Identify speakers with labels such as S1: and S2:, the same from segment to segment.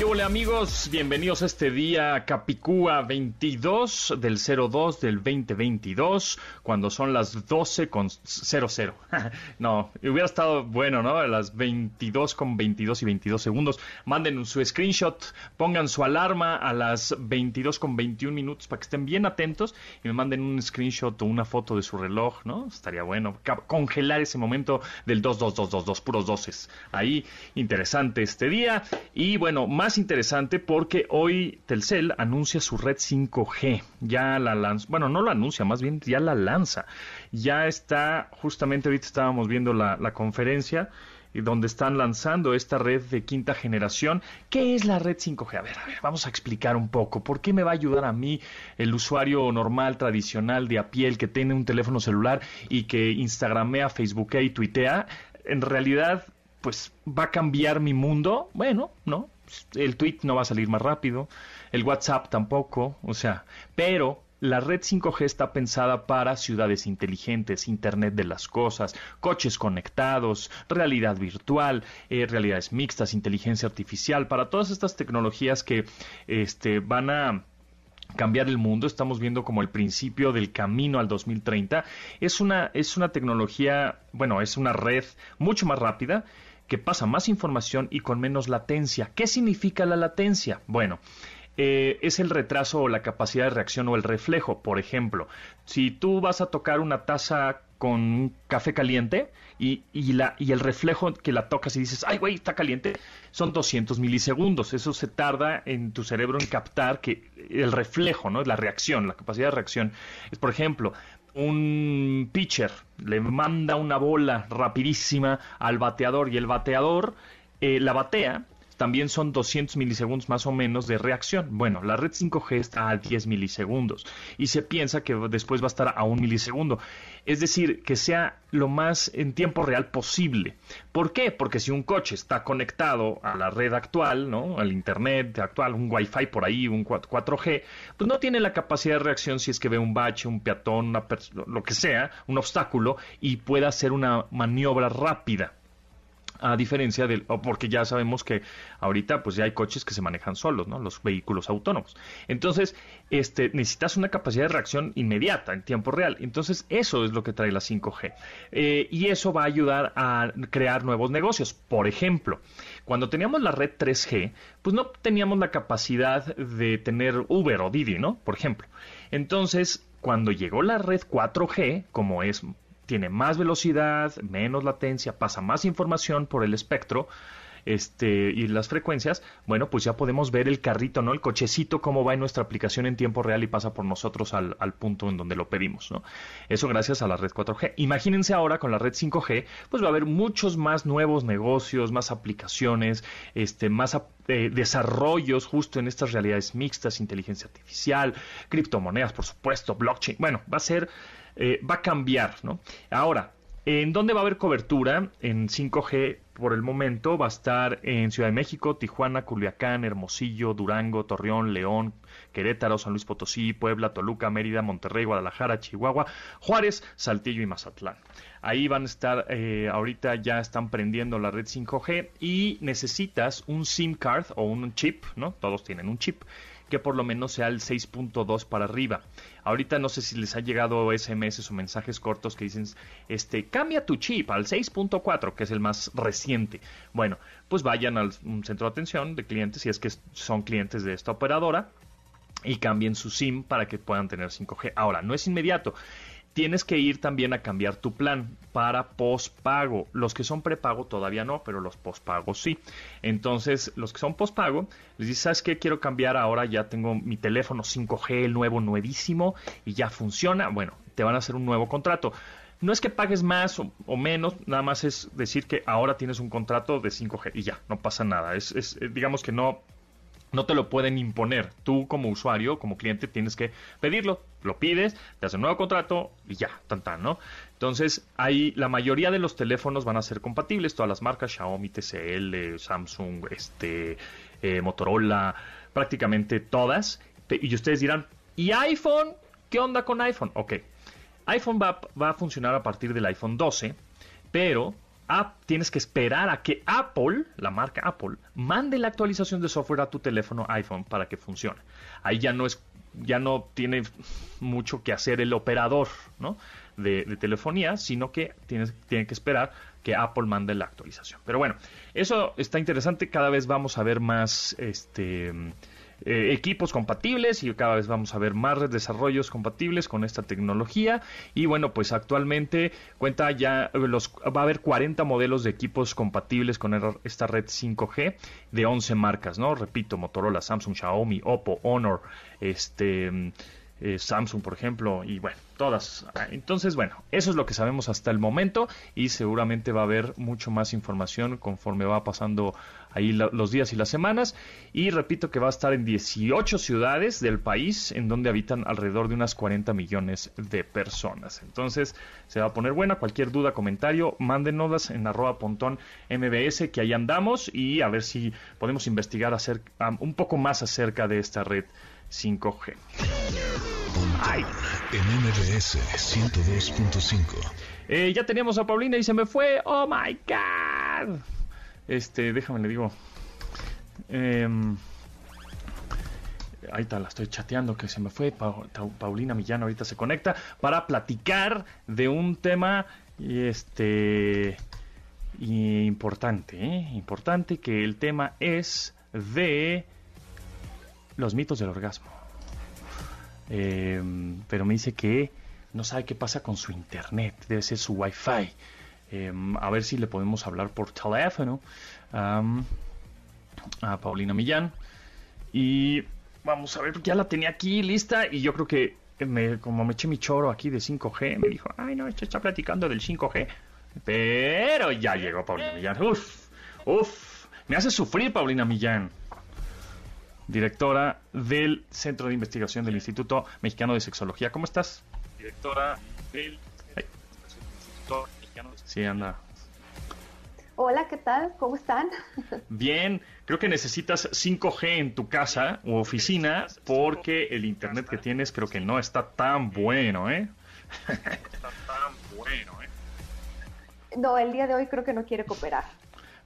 S1: ¿Qué hola amigos? Bienvenidos a este día Capicúa 22 del 02 del 2022, cuando son las 12 con 00. no, hubiera estado bueno, ¿no? A las 22 con 22 y 22 segundos. Manden su screenshot, pongan su alarma a las 22 con 21 minutos para que estén bien atentos y me manden un screenshot o una foto de su reloj, ¿no? Estaría bueno. Congelar ese momento del 22222, puros doces. Ahí, interesante este día. Y bueno, más interesante porque hoy Telcel anuncia su red 5G. Ya la lanza, bueno, no lo anuncia, más bien ya la lanza. Ya está, justamente ahorita estábamos viendo la, la conferencia donde están lanzando esta red de quinta generación. ¿Qué es la red 5G? A ver, a ver, vamos a explicar un poco. ¿Por qué me va a ayudar a mí, el usuario normal, tradicional, de a pie, que tiene un teléfono celular y que Instagramea, Facebookea y tuitea? En realidad, pues va a cambiar mi mundo. Bueno, no, el tweet no va a salir más rápido, el WhatsApp tampoco, o sea, pero la red 5G está pensada para ciudades inteligentes, Internet de las Cosas, coches conectados, realidad virtual, eh, realidades mixtas, inteligencia artificial, para todas estas tecnologías que este, van a cambiar el mundo, estamos viendo como el principio del camino al 2030. Es una, es una tecnología, bueno, es una red mucho más rápida que pasa más información y con menos latencia. ¿Qué significa la latencia? Bueno, eh, es el retraso o la capacidad de reacción o el reflejo. Por ejemplo, si tú vas a tocar una taza con café caliente y, la, y el reflejo que la tocas y dices, ay, güey, está caliente, son 200 milisegundos. Eso se tarda en tu cerebro en captar que el reflejo, ¿no? La reacción, la capacidad de reacción. Es, por ejemplo, un pitcher le manda una bola rapidísima al bateador y el bateador eh, la batea también son 200 milisegundos más o menos de reacción. Bueno, la red 5G está a 10 milisegundos y se piensa que después va a estar a un milisegundo. Es decir, que sea lo más en tiempo real posible. ¿Por qué? Porque si un coche está conectado a la red actual, ¿no? Al internet actual, un Wi-Fi por ahí, un 4G, pues no tiene la capacidad de reacción si es que ve un bache, un peatón, lo que sea, un obstáculo y pueda hacer una maniobra rápida a diferencia del, porque ya sabemos que ahorita pues ya hay coches que se manejan solos, ¿no? Los vehículos autónomos. Entonces, este, necesitas una capacidad de reacción inmediata, en tiempo real. Entonces, eso es lo que trae la 5G. Eh, y eso va a ayudar a crear nuevos negocios. Por ejemplo, cuando teníamos la red 3G, pues no teníamos la capacidad de tener Uber o Didi, ¿no? Por ejemplo. Entonces, cuando llegó la red 4G, como es tiene más velocidad, menos latencia, pasa más información por el espectro este, y las frecuencias, bueno, pues ya podemos ver el carrito, ¿no? El cochecito, cómo va en nuestra aplicación en tiempo real y pasa por nosotros al, punto en donde lo pedimos, ¿no? Eso gracias a la red 4G. Imagínense ahora con la red 5G, pues va a haber muchos más nuevos negocios, más aplicaciones, este, más eh, desarrollos justo en estas realidades mixtas, inteligencia artificial, criptomonedas, por supuesto, blockchain. Bueno, va a ser eh, va a cambiar, ¿no? Ahora, ¿en dónde va a haber cobertura en 5G por el momento? Va a estar en Ciudad de México, Tijuana, Culiacán, Hermosillo, Durango, Torreón, León, Querétaro, San Luis Potosí, Puebla, Toluca, Mérida, Monterrey, Guadalajara, Chihuahua, Juárez, Saltillo y Mazatlán. Ahí van a estar, eh, ahorita ya están prendiendo la red 5G y necesitas un SIM card o un chip, ¿no? Todos tienen un chip que por lo menos sea el 6.2 para arriba. Ahorita no sé si les ha llegado SMS o mensajes cortos que dicen, este, cambia tu chip al 6.4, que es el más reciente. Bueno, pues vayan al centro de atención de clientes si es que son clientes de esta operadora y cambien su SIM para que puedan tener 5G. Ahora, no es inmediato tienes que ir también a cambiar tu plan para postpago. Los que son prepago todavía no, pero los postpagos sí. Entonces, los que son postpago, les dices, ¿sabes qué? Quiero cambiar ahora, ya tengo mi teléfono 5G, el nuevo, nuevísimo, y ya funciona. Bueno, te van a hacer un nuevo contrato. No es que pagues más o, menos, nada más es decir que ahora tienes un contrato de 5G y ya, no pasa nada. Es, es digamos que no no te lo pueden imponer. Tú como usuario, como cliente, tienes que pedirlo. Lo pides, te hacen un nuevo contrato y ya, tan tan, ¿no? Entonces, ahí la mayoría de los teléfonos van a ser compatibles, todas las marcas, Xiaomi, TCL, Samsung, este, eh, Motorola, prácticamente todas. Y ustedes dirán, ¿y iPhone? ¿Qué onda con iPhone? Ok. iPhone va, va a funcionar a partir del iPhone 12, pero tienes que esperar a que Apple, la marca Apple, mande la actualización de software a tu teléfono iPhone para que funcione. Ahí ya no es, ya no tiene mucho que hacer el operador, ¿no? De, telefonía, sino que tienes, tiene que esperar que Apple mande la actualización. Pero bueno, eso está interesante. Cada vez vamos a ver más, este, eh, equipos compatibles y cada vez vamos a ver más desarrollos compatibles con esta tecnología. Y bueno, pues actualmente cuenta ya, los, va a haber 40 modelos de equipos compatibles con esta red 5G de 11 marcas, ¿no? Repito, Motorola, Samsung, Xiaomi, Oppo, Honor, este eh, Samsung, por ejemplo, y bueno, todas. Entonces, bueno, eso es lo que sabemos hasta el momento y seguramente va a haber mucho más información conforme va pasando ahí los días y las semanas. Y repito que va a estar en 18 ciudades del país en donde habitan alrededor de unas 40 millones de personas. Entonces, se va a poner buena. Cualquier duda, comentario, mándenos en arroba pontón mbs, que ahí andamos y a ver si podemos investigar un poco más acerca de esta red 5G.
S2: En MBS 102.5.
S1: Eh, ya teníamos a Paulina y se me fue. ¡Oh my god! Este, déjame le digo. Em, ahí está, la estoy chateando que se me fue. Paulina Millán ahorita se conecta para platicar de un tema este importante, ¿eh? importante que el tema es de los mitos del orgasmo. Em, pero me dice que no sabe qué pasa con su internet, debe ser su wifi. Em, a ver si le podemos hablar por teléfono a Paulina Millán. Y vamos a ver, ya la tenía aquí lista y yo creo que me, como me eché mi choro aquí de 5G, me dijo, ay no, esto está platicando del 5G. Pero ya llegó Paulina Millán. Uf, uf, me hace sufrir Paulina Millán directora del Centro de Investigación del Instituto Mexicano de Sexología. ¿Cómo estás? Directora del Sí, anda.
S3: Hola, ¿qué tal? ¿Cómo están?
S1: Bien, creo que necesitas 5G en tu casa u oficina porque el internet que tienes creo que no está tan bueno, ¿eh? está tan
S3: bueno, ¿eh? No, el día de hoy creo que no quiere cooperar.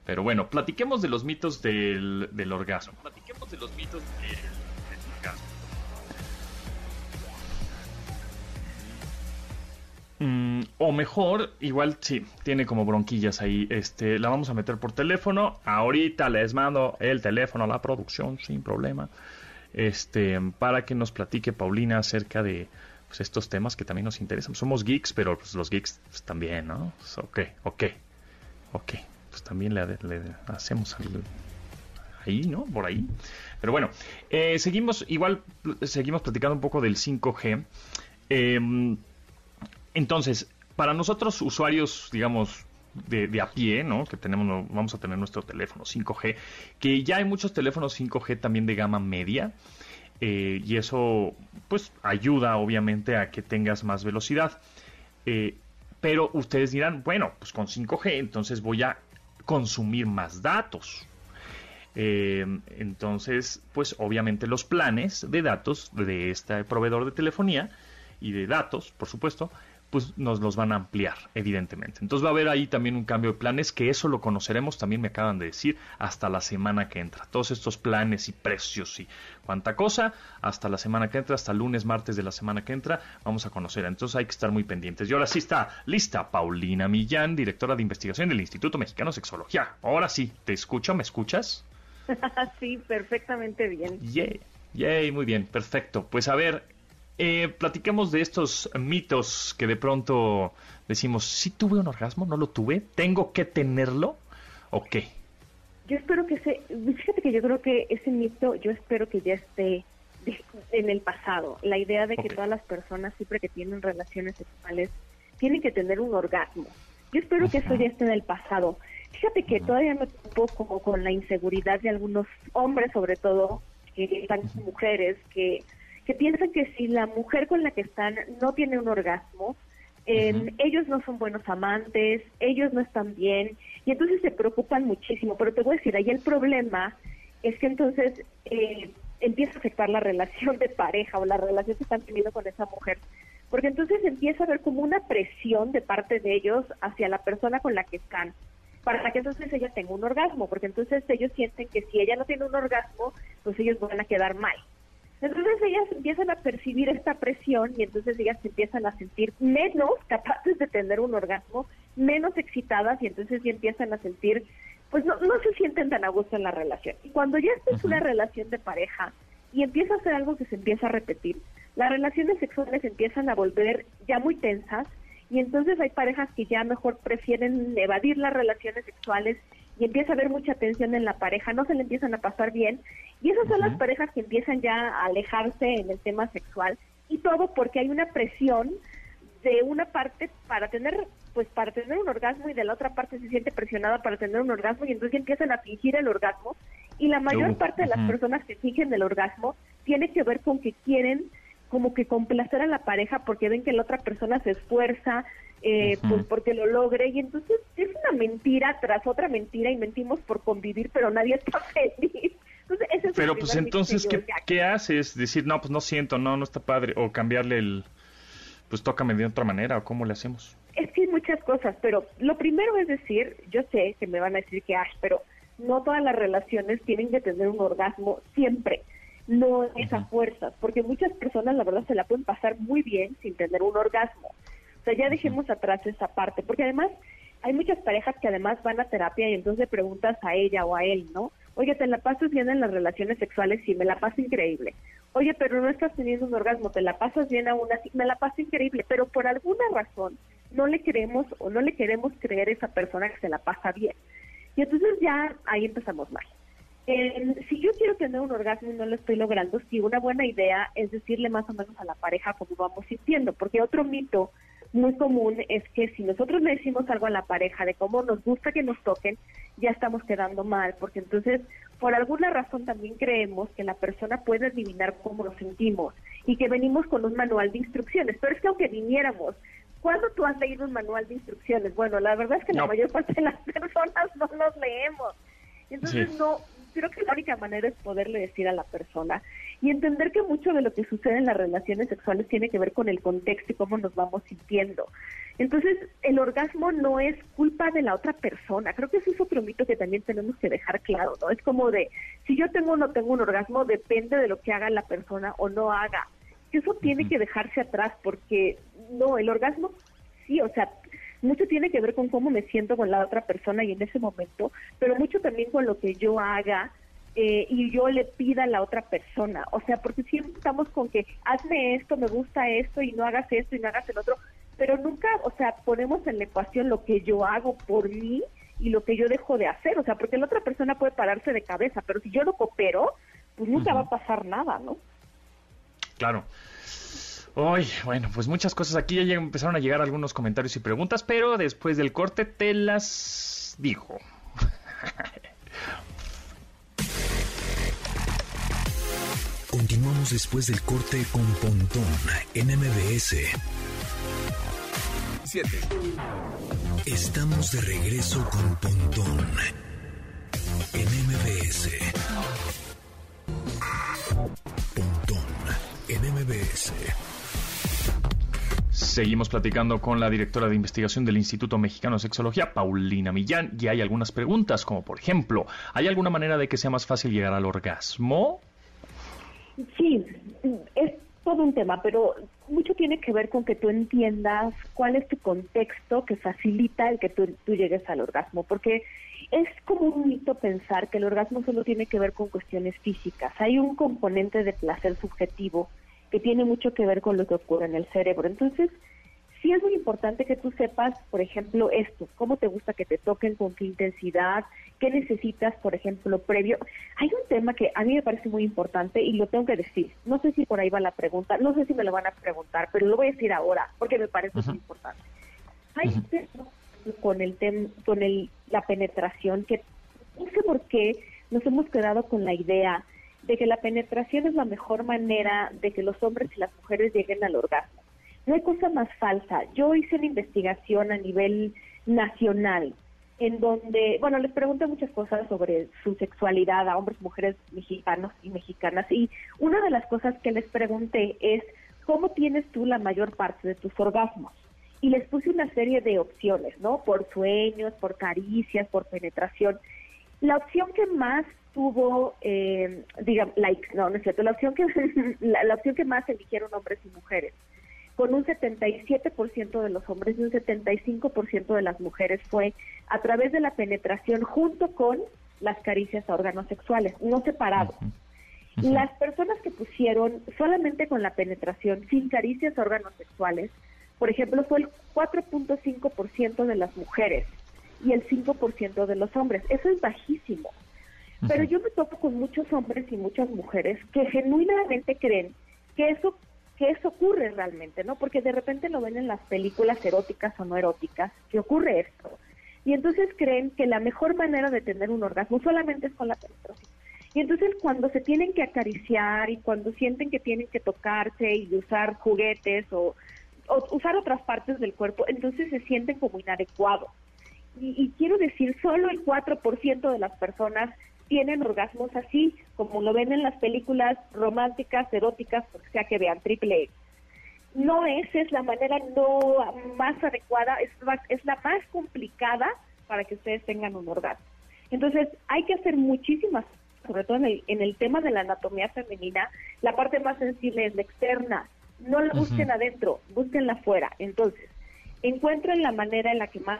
S1: Pero bueno, platiquemos de los mitos del, del orgasmo. Platiquemos de los mitos del, Mm, o mejor, igual sí, tiene como bronquillas ahí. Este, la vamos a meter por teléfono. Ahorita les mando el teléfono a la producción sin problema. Este, para que nos platique Paulina acerca de pues, estos temas que también nos interesan. Somos geeks, pero pues, los geeks pues, también, ¿no? ok, ok, ok pues también le, hacemos ahí, ¿no? Por ahí. Pero bueno, eh, seguimos, igual seguimos platicando un poco del 5G. Em, entonces, para nosotros usuarios, digamos, de, a pie, ¿no? Que tenemos, vamos a tener nuestro teléfono 5G, que ya hay muchos teléfonos 5G también de gama media. Eh, y eso, pues, ayuda obviamente a que tengas más velocidad. Eh, pero ustedes dirán, bueno, pues con 5G, entonces voy a consumir más datos. Eh, entonces, pues obviamente los planes de datos de este proveedor de telefonía y de datos, por supuesto, pues nos los van a ampliar, evidentemente. Entonces va a haber ahí también un cambio de planes, que eso lo conoceremos, también me acaban de decir, hasta la semana que entra. Todos estos planes y precios y cuánta cosa, hasta la semana que entra, hasta lunes, martes de la semana que entra, vamos a conocer. Entonces hay que estar muy pendientes. Y ahora sí está lista Paulina Millán, directora de investigación del Instituto Mexicano de Sexología. Ahora sí, ¿te escucho? ¿Me escuchas?
S3: sí, perfectamente bien.
S1: Yay, yay, muy bien, perfecto. Pues a ver, eh, platiquemos de estos mitos que de pronto decimos, si tuve un orgasmo, no lo tuve, tengo que tenerlo, ¿o qué?
S3: Yo espero que ese, fíjate que yo creo que ese mito, yo espero que ya esté en el pasado. La idea de que todas las personas siempre que tienen relaciones sexuales tienen que tener un orgasmo. Yo espero que eso ya esté en el pasado. Fíjate que todavía me como con la inseguridad de algunos hombres, sobre todo, que están mujeres, que que piensan que si la mujer con la que están no tiene un orgasmo, em, ellos no son buenos amantes, ellos no están bien, y entonces se preocupan muchísimo. Pero te voy a decir, ahí el problema es que entonces eh, empieza a afectar la relación de pareja o la relación que están teniendo con esa mujer porque entonces empieza a haber como una presión de parte de ellos hacia la persona con la que están, para que entonces ella tenga un orgasmo, porque entonces ellos sienten que si ella no tiene un orgasmo, pues ellos van a quedar mal. Entonces ellas empiezan a percibir esta presión y entonces ellas se empiezan a sentir menos capaces de tener un orgasmo, menos excitadas y entonces ya empiezan a sentir, pues no, no se sienten tan a gusto en la relación. Y cuando ya es una relación de pareja y empieza a ser algo que se empieza a repetir, las relaciones sexuales empiezan a volver ya muy tensas y entonces hay parejas que ya mejor prefieren evadir las relaciones sexuales y empieza a haber mucha tensión en la pareja, no se le empiezan a pasar bien y esas son las parejas que empiezan ya a alejarse en el tema sexual y todo porque hay una presión de una parte para tener pues para tener un orgasmo y de la otra parte se siente presionada para tener un orgasmo y entonces empiezan a fingir el orgasmo y la mayor parte de las personas que fingen el orgasmo tiene que ver con que quieren como que complacer a la pareja porque ven que la otra persona se esfuerza, eh, pues porque lo logre y entonces es una mentira tras otra mentira y mentimos por convivir pero nadie está feliz. Entonces,
S1: pero pues entonces, ¿qué, ¿qué haces? Decir, no, pues no siento, no, no está padre, o cambiarle el, pues tócame de otra manera, o cómo le hacemos.
S3: Es que hay muchas cosas, pero lo primero es decir, yo sé que me van a decir que, ah, pero no todas las relaciones tienen que tener un orgasmo siempre no es a fuerzas, porque muchas personas la verdad se la pueden pasar muy bien sin tener un orgasmo. O sea, ya dejemos atrás esa parte, porque además hay muchas parejas que además van a terapia y entonces le preguntas a ella o a él, ¿no? Oye, ¿te la pasas bien en las relaciones sexuales? Sí, me la paso increíble. Oye, pero no estás teniendo un orgasmo, ¿te la pasas bien aún así? Me la paso increíble, pero por alguna razón no le queremos o no le queremos creer a esa persona que se la pasa bien. Y entonces ya ahí empezamos mal si yo quiero tener un orgasmo y no lo estoy logrando, sí, una buena idea es decirle más o menos a la pareja cómo vamos sintiendo, porque otro mito muy común es que si nosotros le decimos algo a la pareja de cómo nos gusta que nos toquen, ya estamos quedando mal, porque entonces por alguna razón también creemos que la persona puede adivinar cómo nos sentimos y que venimos con un manual de instrucciones, pero es que aunque viniéramos ¿Cuándo tú has leído un manual de instrucciones? Bueno, la verdad es que la mayor parte de las personas no los leemos. Entonces no creo que la única manera es poderle decir a la persona y entender que mucho de lo que sucede en las relaciones sexuales tiene que ver con el contexto y cómo nos vamos sintiendo. Entonces, el orgasmo no es culpa de la otra persona. Creo que eso es otro mito que también tenemos que dejar claro, ¿no? Es como de, si yo tengo o no tengo un orgasmo, depende de lo que haga la persona o no haga. Eso tiene que dejarse atrás porque, no, el orgasmo, sí, o sea, mucho tiene que ver con cómo me siento con la otra persona y en ese momento, pero mucho también con lo que yo haga eh, y yo le pida a la otra persona. O sea, porque siempre estamos con que hazme esto, me gusta esto y no hagas esto y no hagas el otro, pero nunca, o sea, ponemos en la ecuación lo que yo hago por mí y lo que yo dejo de hacer. O sea, porque la otra persona puede pararse de cabeza, pero si yo no coopero, pues nunca va a pasar nada, ¿no?
S1: Claro. Uy, bueno, pues muchas cosas aquí ya empezaron a llegar algunos comentarios y preguntas, pero después del corte te las digo.
S2: Continuamos después del corte con Pontón en MBS. 7. Estamos de regreso con Pontón en MBS. Pontón en MBS.
S1: Seguimos platicando con la directora de investigación del Instituto Mexicano de Sexología, Paulina Millán, y hay algunas preguntas, como por ejemplo, ¿hay alguna manera de que sea más fácil llegar al orgasmo?
S3: Sí, es todo un tema, pero mucho tiene que ver con que tú entiendas cuál es tu contexto que facilita el que tú, llegues al orgasmo, porque es como un mito pensar que el orgasmo solo tiene que ver con cuestiones físicas. Hay un componente de placer subjetivo que tiene mucho que ver con lo que ocurre en el cerebro. Entonces, sí es muy importante que tú sepas, por ejemplo, esto, cómo te gusta que te toquen, con qué intensidad, qué necesitas, por ejemplo, previo. Hay un tema que a mí me parece muy importante y lo tengo que decir. No sé si por ahí va la pregunta, no sé si me lo van a preguntar, pero lo voy a decir ahora porque me parece muy importante. Hay un tema con el tem con el, la penetración que no sé por qué nos hemos quedado con la idea de que la penetración es la mejor manera de que los hombres y las mujeres lleguen al orgasmo. No hay cosa más falsa. Yo hice una investigación a nivel nacional en donde, bueno, les pregunté muchas cosas sobre su sexualidad a hombres, mujeres mexicanos y mexicanas y una de las cosas que les pregunté es ¿cómo tienes tú la mayor parte de tus orgasmos? Y les puse una serie de opciones, ¿no? Por sueños, por caricias, por penetración. La opción que más tuvo, eh, digamos, like, no, no es cierto, la opción que, la, opción que más eligieron hombres y mujeres, con un 77% de los hombres y un 75% de las mujeres fue a través de la penetración junto con las caricias a órganos sexuales, no separados. Las personas que pusieron solamente con la penetración, sin caricias a órganos sexuales, por ejemplo, fue el 4.5% de las mujeres y el 5% de los hombres. Eso es bajísimo. Pero yo me topo con muchos hombres y muchas mujeres que genuinamente creen que eso que eso ocurre realmente, ¿no? Porque de repente lo ven en las películas eróticas o no eróticas, que ocurre esto. Y entonces creen que la mejor manera de tener un orgasmo solamente es con la penetración. Y entonces cuando se tienen que acariciar y cuando sienten que tienen que tocarse y usar juguetes o, usar otras partes del cuerpo, entonces se sienten como inadecuados. Y, quiero decir, solo el 4% de las personas tienen orgasmos así, como lo ven en las películas románticas, eróticas, porque sea que vean triple No esa es la manera no más adecuada, es, es la más complicada para que ustedes tengan un orgasmo. Entonces, hay que hacer muchísimas sobre todo en el, en el tema de la anatomía femenina, la parte más sensible es la externa. No la busquen adentro, búsquenla afuera. Entonces, encuentren la manera en la que más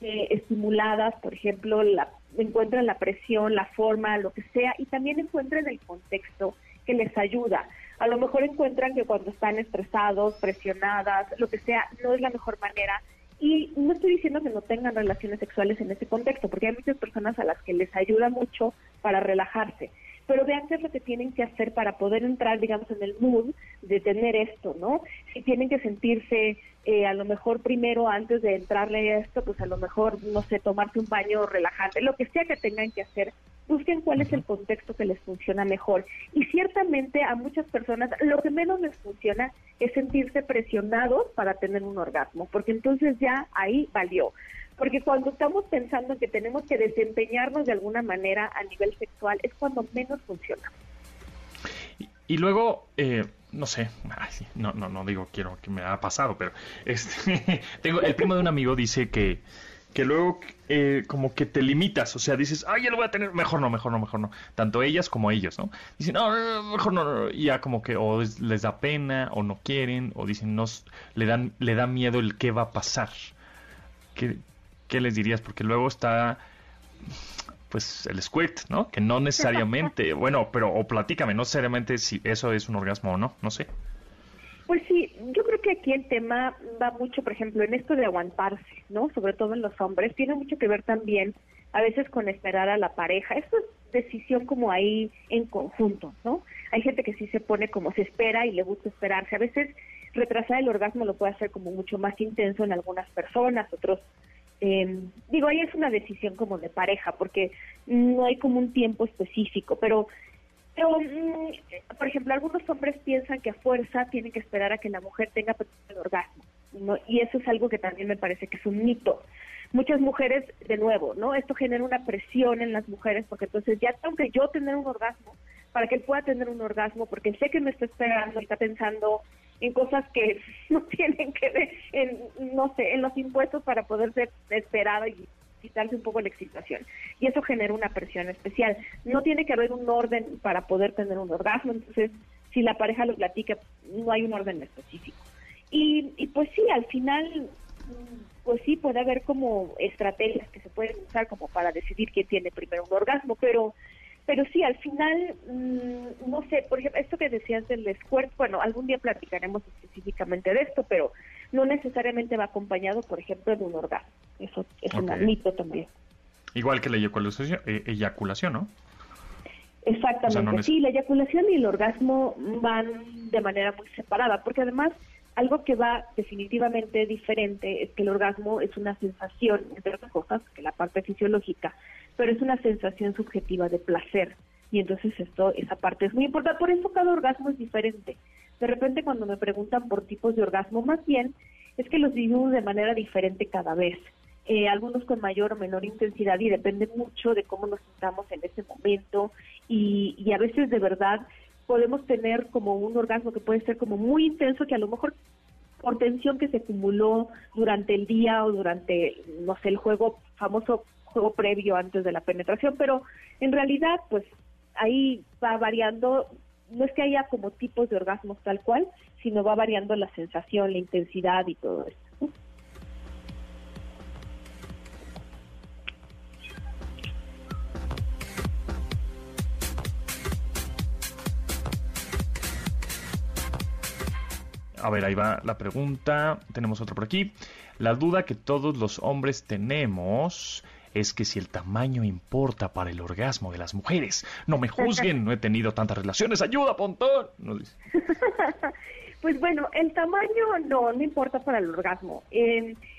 S3: eh, estimuladas, por ejemplo, la, encuentren la presión, la forma, lo que sea, y también encuentren el contexto que les ayuda. A lo mejor encuentran que cuando están estresados, presionadas, lo que sea, no es la mejor manera y no estoy diciendo que no tengan relaciones sexuales en ese contexto, porque hay muchas personas a las que les ayuda mucho para relajarse. Pero vean qué es lo que tienen que hacer para poder entrar, digamos, en el mood de tener esto, ¿no? Si tienen que sentirse, eh, a lo mejor primero, antes de entrarle a esto, pues a lo mejor, no sé, tomarse un baño relajante, lo que sea que tengan que hacer busquen cuál es el contexto que les funciona mejor. Y ciertamente a muchas personas lo que menos les funciona es sentirse presionados para tener un orgasmo, porque entonces ya ahí valió. Porque cuando estamos pensando que tenemos que desempeñarnos de alguna manera a nivel sexual, es cuando menos funciona.
S1: Y, luego, eh, no sé, no, no, no digo quiero que me haya pasado, pero este, tengo el primo de un amigo dice que que luego eh, como que te limitas, o sea, dices, ay, ya lo voy a tener, mejor no, mejor no, mejor no, tanto ellas como ellos, ¿no? Dicen, no, mejor no, y ya como que o les da pena, o no quieren, o dicen, no, le dan, le da miedo el qué va a pasar. ¿Qué, qué les dirías? Porque luego está, pues, el squirt, ¿no? Que no necesariamente, bueno, pero, o platícame, no necesariamente si eso es un orgasmo o no, no sé.
S3: Pues sí, yo creo que aquí el tema va mucho, por ejemplo, en esto de aguantarse, ¿no? Sobre todo en los hombres, tiene mucho que ver también a veces con esperar a la pareja. Esto es decisión como ahí en conjunto, ¿no? Hay gente que sí se pone como se espera y le gusta esperarse. A veces retrasar el orgasmo lo puede hacer como mucho más intenso en algunas personas, otros eh, digo, ahí es una decisión como de pareja, porque no hay como un tiempo específico, pero pero, mm, por ejemplo, algunos hombres piensan que a fuerza tienen que esperar a que la mujer tenga el orgasmo, y eso es algo que también me parece que es un mito. Muchas mujeres, de nuevo, ¿no? Esto genera una presión en las mujeres, porque entonces ya tengo que yo tener un orgasmo para que él pueda tener un orgasmo, porque sé que me está esperando está pensando en cosas que no tienen que ver, en, no sé, en los impuestos para poder ser esperada y quitarse un poco la excitación. Y eso genera una presión especial. No tiene que haber un orden para poder tener un orgasmo, entonces si la pareja lo platica, no hay un orden específico. Y, y pues sí, al final, pues sí, puede haber como estrategias que se pueden usar como para decidir quién tiene primero un orgasmo, pero pero sí, al final, mm, no sé, por ejemplo, esto que decías del squirt, bueno, algún día platicaremos específicamente de esto, pero no necesariamente va acompañado, por ejemplo, de un orgasmo. Eso es un mito también.
S1: Igual que la eyaculación, eh, eyaculación ¿no?
S3: Exactamente, sí, la eyaculación y el orgasmo van de manera muy separada, porque además algo que va definitivamente diferente es que el orgasmo es una sensación, entre otras cosas, que la parte fisiológica, pero es una sensación subjetiva de placer. Y entonces esto, esa parte es muy importante. Por eso cada orgasmo es diferente. De repente cuando me preguntan por tipos de orgasmo, más bien es que los vivimos de manera diferente cada vez. Eh, algunos con mayor o menor intensidad y depende mucho de cómo nos sintamos en ese momento y, y a veces de verdad podemos tener como un orgasmo que puede ser como muy intenso, que a lo mejor por tensión que se acumuló durante el día o durante, no sé, el juego, famoso juego previo antes de la penetración, pero en realidad, pues ahí va variando, no es que haya como tipos de orgasmos tal cual, sino va variando la sensación, la intensidad y todo eso.
S1: A ver, ahí va la pregunta. Tenemos otra por aquí. La duda que todos los hombres tenemos es que si el tamaño importa para el orgasmo de las mujeres. No me juzguen, no he tenido tantas relaciones. ¡Ayuda, Pontón!
S3: pues bueno, el tamaño no, no importa para el orgasmo.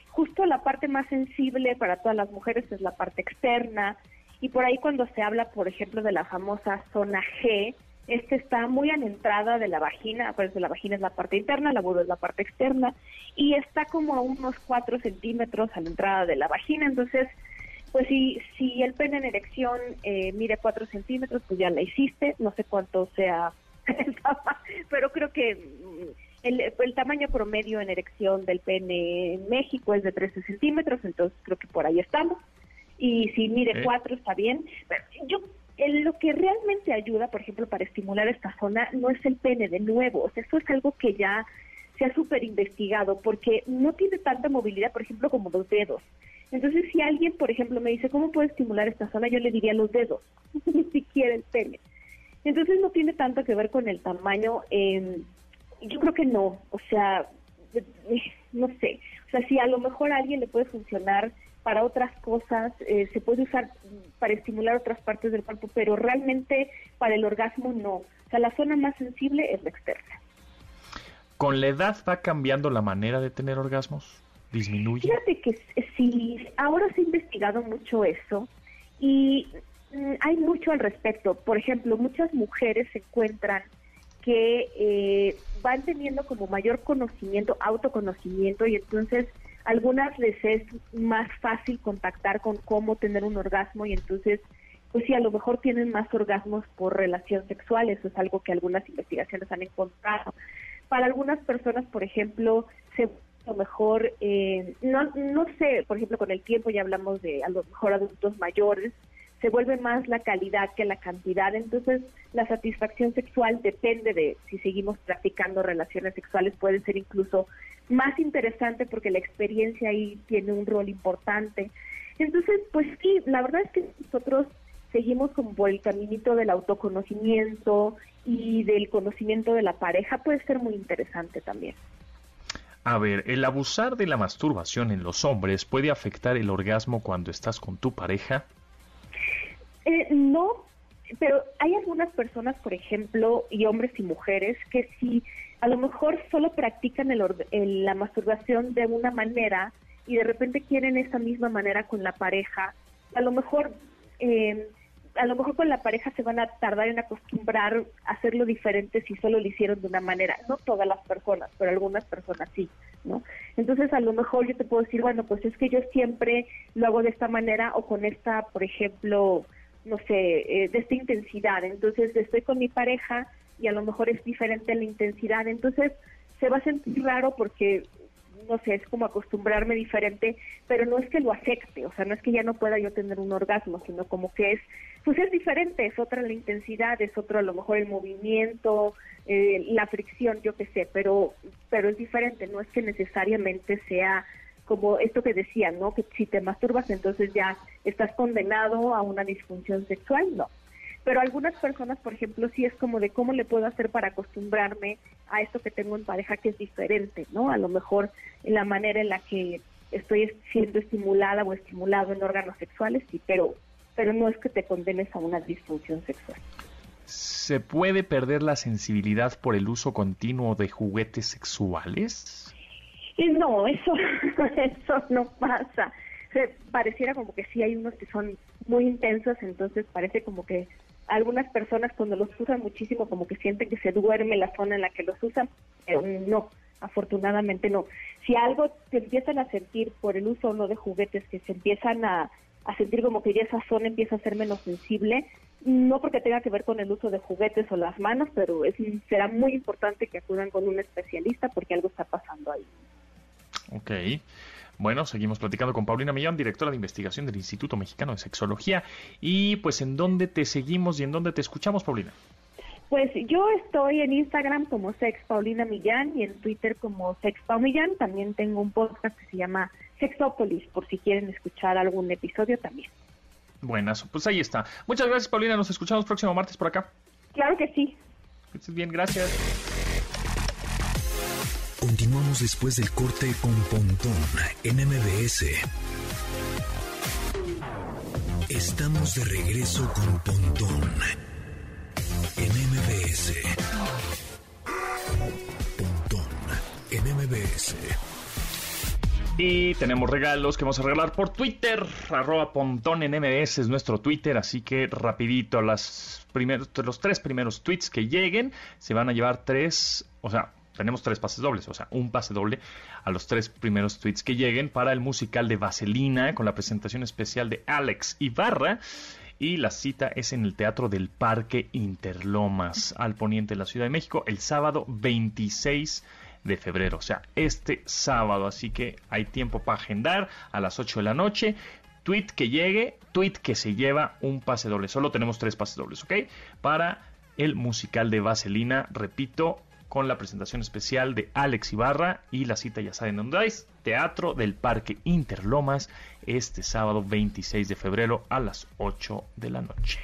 S3: justo la parte más sensible para todas las mujeres es la parte externa. Y por ahí cuando se habla, por ejemplo, de la famosa zona G, este está muy a la entrada de la vagina, acuérdense, la vagina es la parte interna, la vulva es la parte externa, y está como a unos 4 centímetros a la entrada de la vagina, entonces, pues si, si el pene en erección eh, mide 4 centímetros, pues ya la hiciste, no sé cuánto sea, pero creo que mm, el, el, tamaño promedio en erección del pene en México es de 13 centímetros, entonces creo que por ahí estamos. Y si mide 4 está bien. Pero yo lo que realmente ayuda, por ejemplo, para estimular esta zona no es el pene de nuevo, o sea, eso es algo que ya se ha súper investigado porque no tiene tanta movilidad, por ejemplo, como los dedos. Entonces, si alguien, por ejemplo, me dice, ¿cómo puedo estimular esta zona? Yo le diría los dedos, ni siquiera el pene. Entonces, no tiene tanto que ver con el tamaño. Eh, yo creo que no, o sea, no sé. O sea, si a lo mejor a alguien le puede funcionar para otras cosas, eh, se puede usar para estimular otras partes del cuerpo, pero realmente para el orgasmo no. O sea, la zona más sensible es la externa.
S1: ¿Con la edad va cambiando la manera de tener orgasmos? ¿Disminuye?
S3: Fíjate que sí, ahora se ha investigado mucho eso y mm, hay mucho al respecto. Por ejemplo, muchas mujeres se encuentran que eh, van teniendo como mayor conocimiento, autoconocimiento y entonces algunas les es más fácil contactar con cómo tener un orgasmo y entonces, pues sí, a lo mejor tienen más orgasmos por relación sexual, eso es algo que algunas investigaciones han encontrado. Para algunas personas, por ejemplo, se a lo mejor, eh, no, no sé, por ejemplo, con el tiempo ya hablamos de a lo mejor adultos mayores, se vuelve más la calidad que la cantidad, entonces la satisfacción sexual depende de si seguimos practicando relaciones sexuales, puede ser incluso más interesante porque la experiencia ahí tiene un rol importante. Entonces, pues sí, la verdad es que nosotros seguimos como por el caminito del autoconocimiento y del conocimiento de la pareja, puede ser muy interesante también.
S1: A ver, ¿el abusar de la masturbación en los hombres puede afectar el orgasmo cuando estás con tu pareja?
S3: Eh, no, pero hay algunas personas, por ejemplo, y hombres y mujeres, que sí a lo mejor solo practican el, la masturbación de una manera y de repente quieren esa misma manera con la pareja. A lo mejor, eh, a lo mejor con la pareja se van a tardar en acostumbrar a hacerlo diferente si solo lo hicieron de una manera. No todas las personas, pero algunas personas sí, ¿no? Entonces a lo mejor yo te puedo decir, bueno, pues es que yo siempre lo hago de esta manera o con esta, por ejemplo, no sé, eh, de esta intensidad. Entonces estoy con mi pareja y a lo mejor es diferente la intensidad. Entonces se va a sentir raro porque, no sé, es como acostumbrarme diferente, pero no es que lo afecte, o sea, no es que ya no pueda yo tener un orgasmo, sino como que es, pues es diferente, es otra la intensidad, es otro a lo mejor el movimiento, eh, la fricción, yo qué sé, pero, pero es diferente, no es que necesariamente sea como esto que decía, ¿no? Que si te masturbas entonces ya estás condenado a una disfunción sexual, no pero algunas personas, por ejemplo, sí es como de cómo le puedo hacer para acostumbrarme a esto que tengo en pareja que es diferente, ¿no? A lo mejor en la manera en la que estoy siendo estimulada o estimulado en órganos sexuales, sí, pero, pero no es que te condenes a una disfunción sexual.
S1: ¿Se puede perder la sensibilidad por el uso continuo de juguetes sexuales?
S3: Eh, no, eso, eso no pasa. pareciera como que sí hay unos que son muy intensos, entonces parece como que algunas personas cuando los usan muchísimo como que sienten que se duerme la zona en la que los usan, pero no, afortunadamente no. Si algo te empiezan a sentir por el uso o no de juguetes, que se empiezan a, a sentir como que ya esa zona empieza a ser menos sensible, no porque tenga que ver con el uso de juguetes o las manos, pero es, será muy importante que acudan con un especialista porque algo está pasando ahí.
S1: Ok. Bueno, seguimos platicando con Paulina Millán, directora de investigación del Instituto Mexicano de Sexología. Y pues, ¿en dónde te seguimos y en dónde te escuchamos, Paulina?
S3: Pues yo estoy en Instagram como Sex Paulina Millán y en Twitter como Sex Millán. También tengo un podcast que se llama Sexópolis, por si quieren escuchar algún episodio también.
S1: Buenas, pues ahí está. Muchas gracias, Paulina. Nos escuchamos próximo martes por acá.
S3: Claro que sí.
S1: bien, gracias.
S2: Continuamos después del corte con Pontón en MBS. Estamos de regreso con Pontón en MBS. Pontón en MBS.
S1: Y tenemos regalos que vamos a regalar por Twitter. Arroba Pontón en MBS es nuestro Twitter. Así que rapidito, los tres primeros tweets que lleguen se van a llevar tres, o sea, tenemos tres pases dobles, o sea, un pase doble a los tres primeros tweets que lleguen para el musical de Vaselina con la presentación especial de Alex Ibarra. Y la cita es en el Teatro del Parque Interlomas, al poniente de la Ciudad de México, el sábado 26 de febrero, o sea, este sábado. Así que hay tiempo para agendar a las 8 de la noche. Tweet que llegue, tweet que se lleva un pase doble. Solo tenemos tres pases dobles, ¿ok? Para el musical de Vaselina, repito, con la presentación especial de Alex Ibarra y la cita ya saben dónde es, Teatro del Parque Interlomas, este sábado 26 de febrero a las 8 de la noche.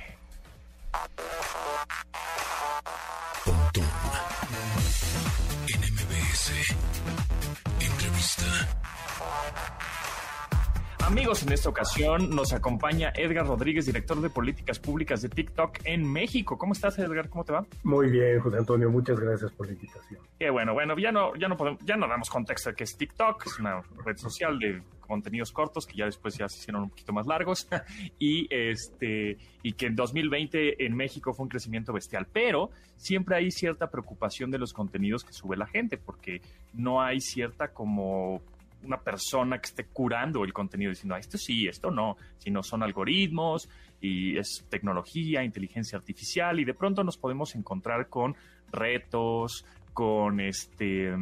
S1: Amigos, en esta ocasión nos acompaña Edgar Rodríguez, director de políticas públicas de TikTok en México. ¿Cómo estás, Edgar? ¿Cómo te va?
S4: Muy bien, José Antonio. Muchas gracias por la invitación.
S1: Qué bueno, bueno, ya no, ya no podemos, ya no damos contexto de qué es TikTok. Es una red social de contenidos cortos que ya después ya se hicieron un poquito más largos y este y que en 2020 en México fue un crecimiento bestial, pero siempre hay cierta preocupación de los contenidos que sube la gente porque no hay cierta como una persona que esté curando el contenido diciendo, ah, esto sí, esto no, sino son algoritmos y es tecnología, inteligencia artificial y de pronto nos podemos encontrar con retos, con este,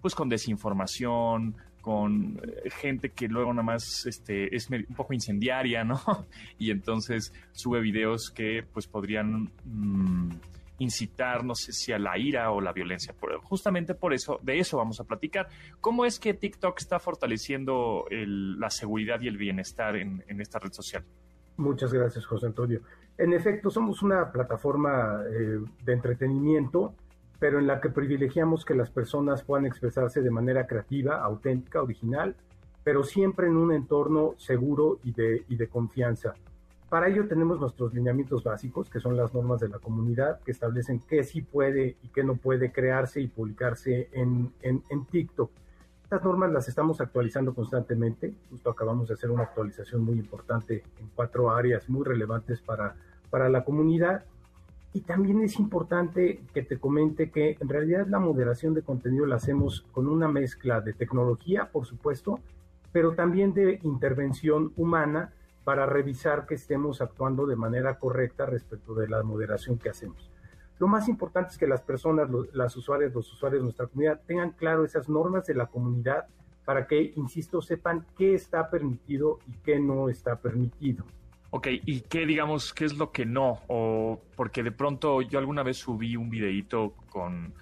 S1: pues con desinformación, con eh, gente que luego nada más este, es un poco incendiaria, ¿no? Y entonces sube videos que pues podrían... Mm, incitar, no sé si a la ira o la violencia. justamente por eso, de eso vamos a platicar. ¿Cómo es que TikTok está fortaleciendo la seguridad y el bienestar en, esta red social?
S4: Muchas gracias, José Antonio. En efecto, somos una plataforma eh, de entretenimiento, pero en la que privilegiamos que las personas puedan expresarse de manera creativa, auténtica, original, pero siempre en un entorno seguro y de, y de confianza. Para ello tenemos nuestros lineamientos básicos, que son las normas de la comunidad, que establecen qué sí puede y qué no puede crearse y publicarse en, en, TikTok. Estas normas las estamos actualizando constantemente. Justo acabamos de hacer una actualización muy importante en cuatro áreas muy relevantes para, para la comunidad. Y también es importante que te comente que en realidad la moderación de contenido la hacemos con una mezcla de tecnología, por supuesto, pero también de intervención humana para revisar que estemos actuando de manera correcta respecto de la moderación que hacemos. Lo más importante es que las personas, las usuarias, los usuarios de nuestra comunidad tengan claro esas normas de la comunidad para que, insisto, sepan qué está permitido y qué no está permitido.
S1: Ok, ¿y qué, digamos, qué es lo que no? O porque de pronto yo alguna vez subí un videito con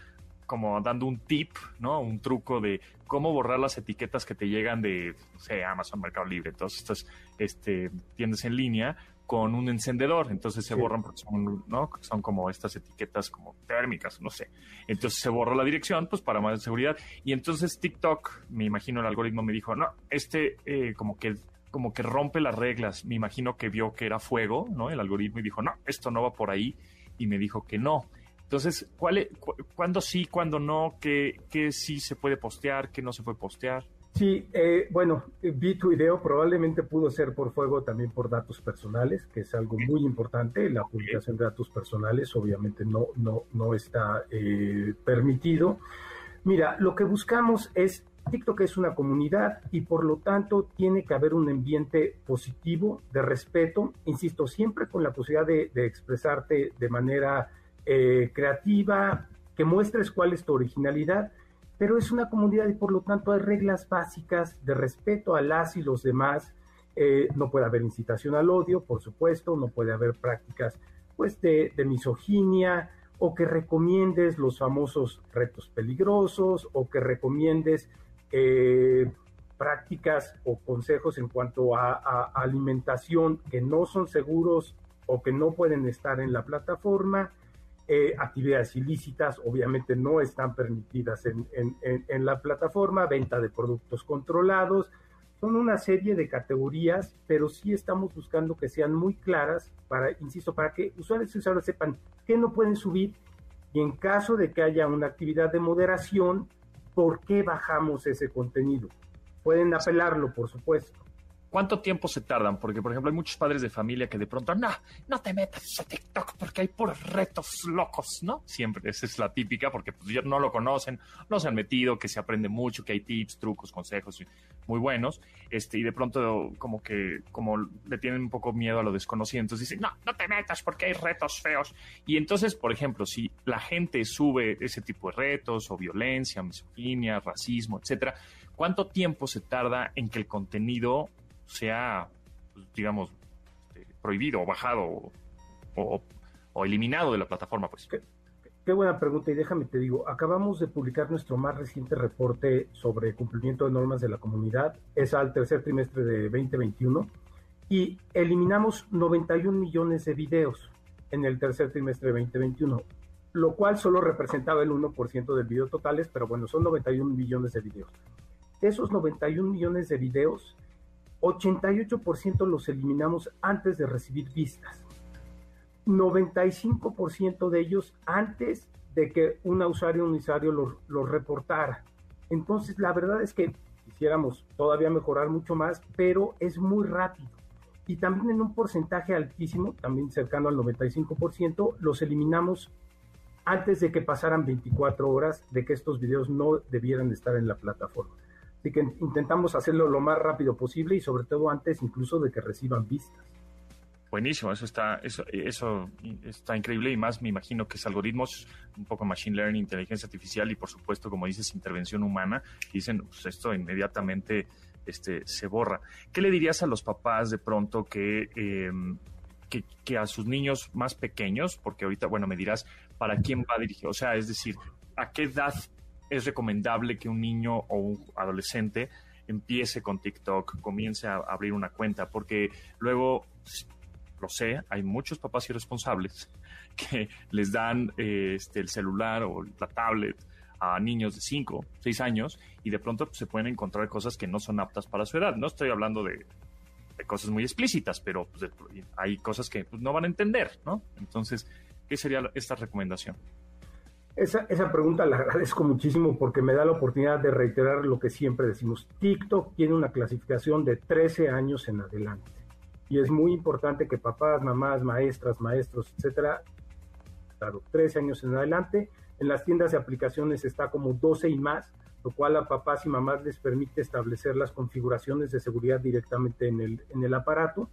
S1: como dando un tip, ¿no? Un truco de cómo borrar las etiquetas que te llegan de, no sé, Amazon, Mercado Libre, todas estas este, tiendas en línea con un encendedor. Entonces se borran porque son, ¿no? son como estas etiquetas como térmicas, no sé. Entonces se borra la dirección, pues para más seguridad. Y entonces TikTok, me imagino el algoritmo me dijo, no, este eh, como que como que rompe las reglas. Me imagino que vio que era fuego, ¿no? El algoritmo y dijo, no, esto no va por ahí. Y me dijo que no. Entonces, ¿cuál es, ¿cuándo sí, cuándo no? ¿Qué, ¿Qué, sí se puede postear? ¿Qué no se puede postear?
S4: Sí, eh, bueno, vi tu video, probablemente pudo ser por fuego también por datos personales, que es algo muy importante. La publicación de datos personales obviamente no, no, no está eh, permitido. Mira, lo que buscamos es TikTok es una comunidad y por lo tanto tiene que haber un ambiente positivo, de respeto, insisto, siempre con la posibilidad de, expresarte de manera eh, creativa, que muestres cuál es tu originalidad, pero es una comunidad y por lo tanto hay reglas básicas de respeto a las y los demás. Eh, no puede haber incitación al odio, por supuesto, no puede haber prácticas pues, de, misoginia, o que recomiendes los famosos retos peligrosos o que recomiendes eh, prácticas o consejos en cuanto a, alimentación que no son seguros o que no pueden estar en la plataforma. Eh, actividades ilícitas obviamente no están permitidas en, en, la plataforma, venta de productos controlados, son una serie de categorías, pero sí estamos buscando que sean muy claras para, insisto, para que usuarios y usuarios sepan qué no pueden subir y en caso de que haya una actividad de moderación, ¿por qué bajamos ese contenido? Pueden apelarlo, por supuesto.
S1: ¿Cuánto tiempo se tardan? Porque, por ejemplo, hay muchos padres de familia que de pronto, no, no te metas a TikTok porque hay puros retos locos, ¿no? Siempre, esa es la típica, porque pues no lo conocen, no se han metido, que se aprende mucho, que hay tips, trucos, consejos muy buenos, este, y de pronto como que, como le tienen un poco miedo a lo desconocido, entonces dicen, no, no te metas porque hay retos feos. Y entonces, por ejemplo, si la gente sube ese tipo de retos o violencia, misoginia, racismo, etcétera, ¿cuánto tiempo se tarda en que el contenido sea, pues, digamos, eh, prohibido o bajado o, eliminado de la plataforma, pues.
S4: Qué, buena pregunta y déjame te digo, acabamos de publicar nuestro más reciente reporte sobre cumplimiento de normas de la comunidad, es al tercer trimestre de 2021 y eliminamos 91 millones de videos en el tercer trimestre de 2021, lo cual solo representaba el 1% del video totales, pero bueno, son 91 millones de videos. esos 91 millones de videos, 88% los eliminamos antes de recibir vistas. 95% de ellos antes de que un usuario o un usuario los lo reportara. Entonces, la verdad es que quisiéramos todavía mejorar mucho más, pero es muy rápido. Y también en un porcentaje altísimo, también cercano al 95%, los eliminamos antes de que pasaran 24 horas de que estos videos no debieran estar en la plataforma. Así que intentamos hacerlo lo más rápido posible y sobre todo antes incluso de que reciban vistas.
S1: Buenísimo, eso está, eso, eso está increíble y más me imagino que es algoritmos, un poco machine learning, inteligencia artificial y por supuesto, como dices, intervención humana. dicen, pues esto inmediatamente este, se borra. ¿Qué le dirías a los papás de pronto que, em, que, que, a sus niños más pequeños, porque ahorita, bueno, me dirás, ¿para quién va dirigido? O sea, es decir, ¿a qué edad es recomendable que un niño o un adolescente empiece con TikTok, comience a abrir una cuenta, porque luego, lo sé, hay muchos papás irresponsables que les dan este, el celular o la tablet a niños de 5, 6 años y de pronto se pueden encontrar cosas que no son aptas para su edad. No estoy hablando de, cosas muy explícitas, pero pues, hay cosas que pues, no van a entender, ¿no? Entonces, ¿qué sería esta recomendación?
S4: Esa, esa pregunta la agradezco muchísimo porque me da la oportunidad de reiterar lo que siempre decimos. TikTok tiene una clasificación de 13 años en adelante. Y es muy importante que papás, mamás, maestras, maestros, etcétera, claro, 13 años en adelante. En las tiendas de aplicaciones está como 12 y más, lo cual a papás y mamás les permite establecer las configuraciones de seguridad directamente en el, en el aparato.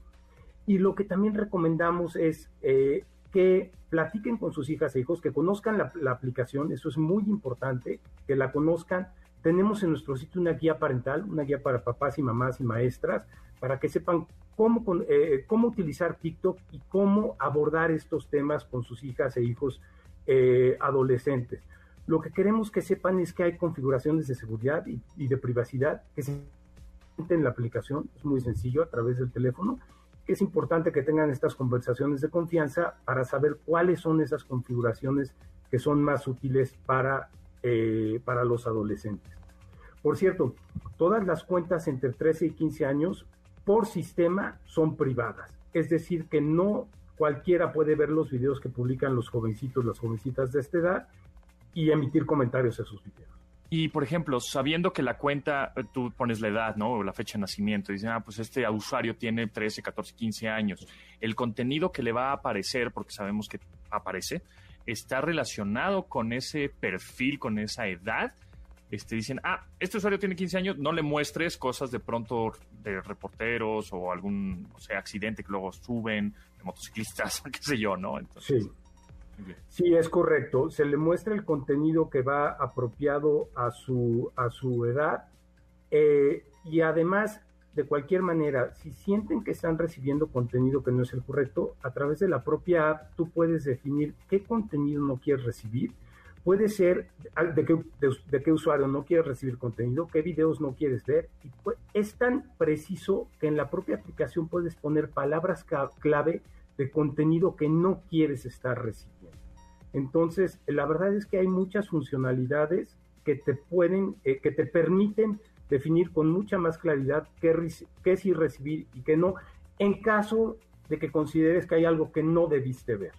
S4: Y lo que también recomendamos es eh, que platiquen con sus hijas e hijos, que conozcan la, aplicación, eso es muy importante, que la conozcan. Tenemos en nuestro sitio una guía parental, una guía para papás y mamás y maestras, para que sepan cómo, eh, cómo utilizar TikTok y cómo abordar estos temas con sus hijas e hijos eh, adolescentes. Lo que queremos que sepan es que hay configuraciones de seguridad y, de privacidad que se en la aplicación, es muy sencillo a través del teléfono, es importante que tengan estas conversaciones de confianza para saber cuáles son esas configuraciones que son más útiles para, eh, para los adolescentes. Por cierto, todas las cuentas entre 13 y 15 años por sistema son privadas, es decir, que no cualquiera puede ver los videos que publican los jovencitos, las jovencitas de esta edad y emitir comentarios a sus videos.
S1: Y, por ejemplo, sabiendo que la cuenta, eh, tú pones la edad, ¿no? O la fecha de nacimiento, y dicen, ah, pues este usuario tiene 13, 14, 15 años. El contenido que le va a aparecer, porque sabemos que aparece, está relacionado con ese perfil, con esa edad, este, dicen, ah, este usuario tiene 15 años, no le muestres cosas de pronto de reporteros o algún, o sea, accidente que luego suben, de motociclistas, qué sé yo, ¿no?
S4: Entonces, sí. Sí, es correcto. Se le muestra el contenido que va apropiado a su, a su edad eh, y además, de cualquier manera, si sienten que están recibiendo contenido que no es el correcto, a través de la propia app tú puedes definir qué contenido no quieres recibir. Puede ser de qué, de, qué usuario no quieres recibir contenido, qué videos no quieres ver. Y es tan preciso que en la propia aplicación puedes poner palabras clave de contenido que no quieres estar recibiendo. Entonces, la verdad es que hay muchas funcionalidades que te pueden, eh, que te permiten definir con mucha más claridad qué, qué sí recibir y qué no, en caso de que consideres que hay algo que no debiste ver.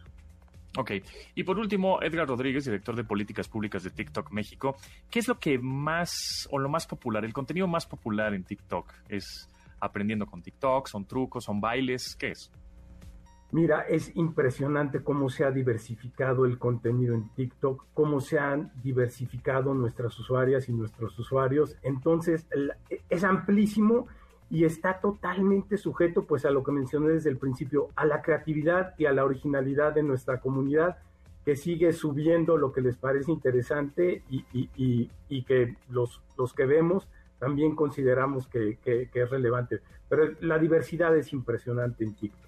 S1: Ok. Y por último, Edgar Rodríguez, director de políticas públicas de TikTok México. ¿Qué es lo que más, o lo más popular, el contenido más popular en TikTok? ¿Es aprendiendo con TikTok? ¿Son trucos? ¿Son bailes? ¿Qué es?
S4: Mira, es impresionante cómo se ha diversificado el contenido en TikTok, cómo se han diversificado nuestras usuarias y nuestros usuarios. Entonces, es amplísimo y está totalmente sujeto, pues, a lo que mencioné desde el principio, a la creatividad y a la originalidad de nuestra comunidad, que sigue subiendo lo que les parece interesante y, que los, los que vemos también consideramos que es relevante. Pero la diversidad es impresionante en TikTok.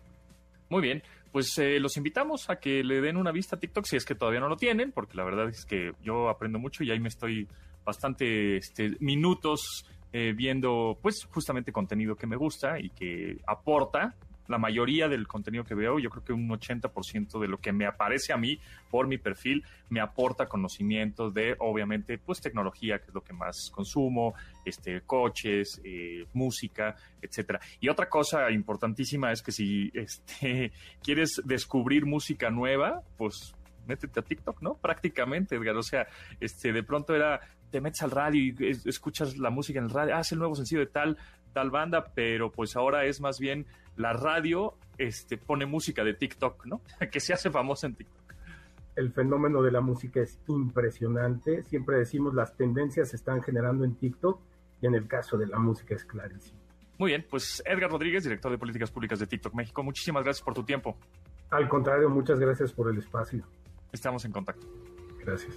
S1: Muy bien, pues eh, los invitamos a que le den una vista a TikTok si es que todavía no lo tienen, porque la verdad es que yo aprendo mucho y ahí me estoy bastante este, minutos eh, viendo pues justamente contenido que me gusta y que aporta la mayoría del contenido que veo, yo creo que un 80% de lo que me aparece a mí por mi perfil me aporta conocimientos de, obviamente, pues tecnología, que es lo que más consumo, este, coches, eh, música, etcétera. Y otra cosa importantísima es que si este, quieres descubrir música nueva, pues métete a TikTok, ¿no? Prácticamente, Edgar. O sea, este, de pronto era, te metes al radio y escuchas la música en el radio, ah, el nuevo sencillo de tal, tal banda, pero pues ahora es más bien la radio este, pone música de TikTok, ¿no? que se hace famosa en TikTok.
S4: El fenómeno de la música es impresionante. Siempre decimos las tendencias se están generando en TikTok y en el caso de la música es clarísimo.
S1: Muy bien, pues Edgar Rodríguez, director de políticas públicas de TikTok México, muchísimas gracias por tu tiempo.
S4: Al contrario, muchas gracias por el espacio.
S1: Estamos en contacto.
S4: Gracias.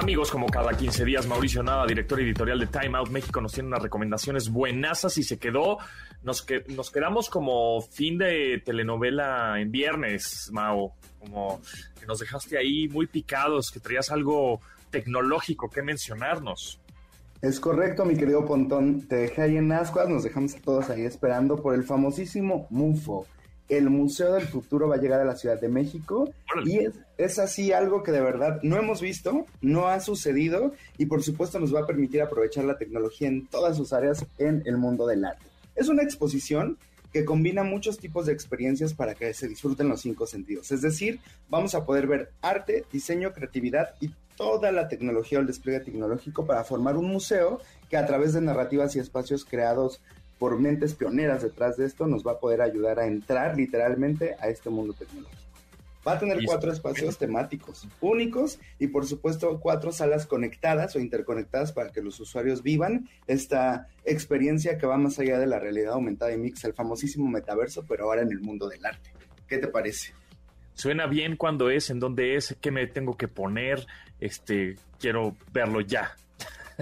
S1: Amigos, como cada 15 días, Mauricio Nava, director editorial de Time Out México, nos tiene unas recomendaciones buenasas y se quedó, nos, nos quedamos como fin de telenovela en viernes, Mao, como que nos dejaste ahí muy picados, que traías algo tecnológico que mencionarnos.
S5: Es correcto, mi querido Pontón. Te dejé ahí en ascuas, nos dejamos a todos ahí esperando por el famosísimo MUFO. El Museo del Futuro va a llegar a la Ciudad de México y es, es, así algo que de verdad no hemos visto, no ha sucedido y por supuesto nos va a permitir aprovechar la tecnología en todas sus áreas en el mundo del arte. Es una exposición que combina muchos tipos de experiencias para que se disfruten los cinco sentidos. Es decir, vamos a poder ver arte, diseño, creatividad y toda la tecnología o el despliegue tecnológico para formar un museo que a través de narrativas y espacios creados por mentes pioneras detrás de esto nos va a poder ayudar a entrar literalmente a este mundo tecnológico. Va a tener cuatro espacios temáticos únicos y por supuesto cuatro salas conectadas o interconectadas para que los usuarios vivan esta experiencia que va más allá de la realidad aumentada y mix, el famosísimo metaverso, pero ahora en el mundo del arte. ¿Qué te parece?
S1: Suena bien cuando es, en dónde es, qué me tengo que poner, este, quiero verlo ya.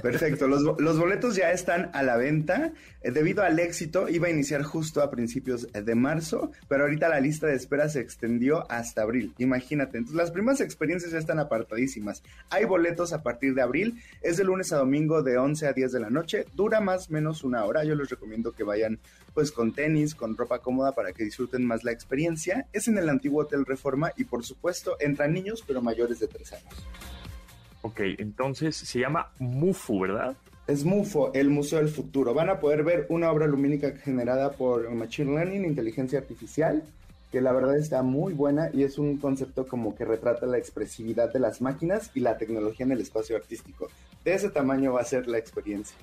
S5: Perfecto, los, los, boletos ya están a la venta. Eh, debido al éxito, iba a iniciar justo a principios de marzo, pero ahorita la lista de espera se extendió hasta abril. Imagínate, entonces las primeras experiencias ya están apartadísimas. Hay boletos a partir de abril, es de lunes a domingo de 11 a 10 de la noche, dura más o menos una hora. Yo les recomiendo que vayan pues con tenis, con ropa cómoda para que disfruten más la experiencia. Es en el antiguo Hotel Reforma y por supuesto entran niños pero mayores de 3 años.
S1: Ok, entonces se llama Mufu, ¿verdad?
S5: Es MUFO, el Museo del Futuro. Van a poder ver una obra lumínica generada por Machine Learning, inteligencia artificial, que la verdad está muy buena y es un concepto como que retrata la expresividad de las máquinas y la tecnología en el espacio artístico. De ese tamaño va a ser la experiencia.